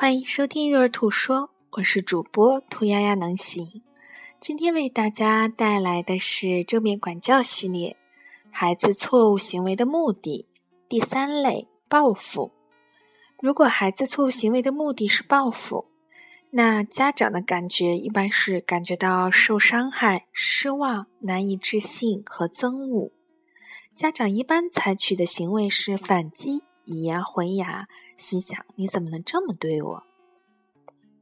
欢迎收听育儿兔说，我是主播兔丫丫能行。今天为大家带来的是正面管教系列，孩子错误行为的目的第三类报复。如果孩子错误行为的目的是报复，那家长的感觉一般是感觉到受伤害、失望、难以置信和憎恶。家长一般采取的行为是反击。以牙还牙，心想你怎么能这么对我？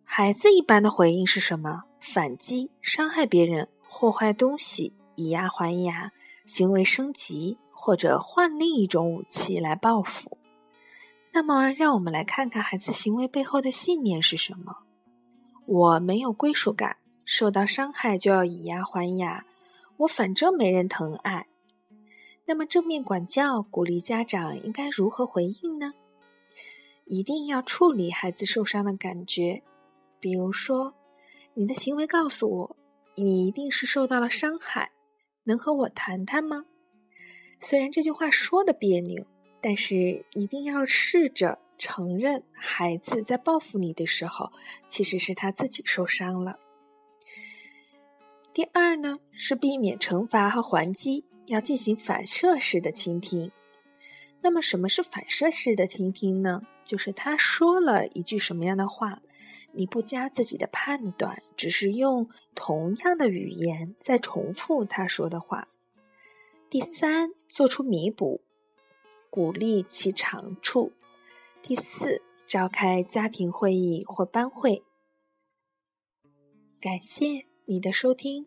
孩子一般的回应是什么？反击、伤害别人、破坏东西、以牙还牙，行为升级或者换另一种武器来报复。那么，让我们来看看孩子行为背后的信念是什么？我没有归属感，受到伤害就要以牙还牙，我反正没人疼爱。那么正面管教鼓励家长应该如何回应呢？一定要处理孩子受伤的感觉，比如说，你的行为告诉我你一定是受到了伤害，能和我谈谈吗？虽然这句话说的别扭，但是一定要试着承认孩子在报复你的时候，其实是他自己受伤了。第二呢，是避免惩罚和还击。要进行反射式的倾听。那么，什么是反射式的倾听呢？就是他说了一句什么样的话，你不加自己的判断，只是用同样的语言在重复他说的话。第三，做出弥补，鼓励其长处。第四，召开家庭会议或班会。感谢你的收听。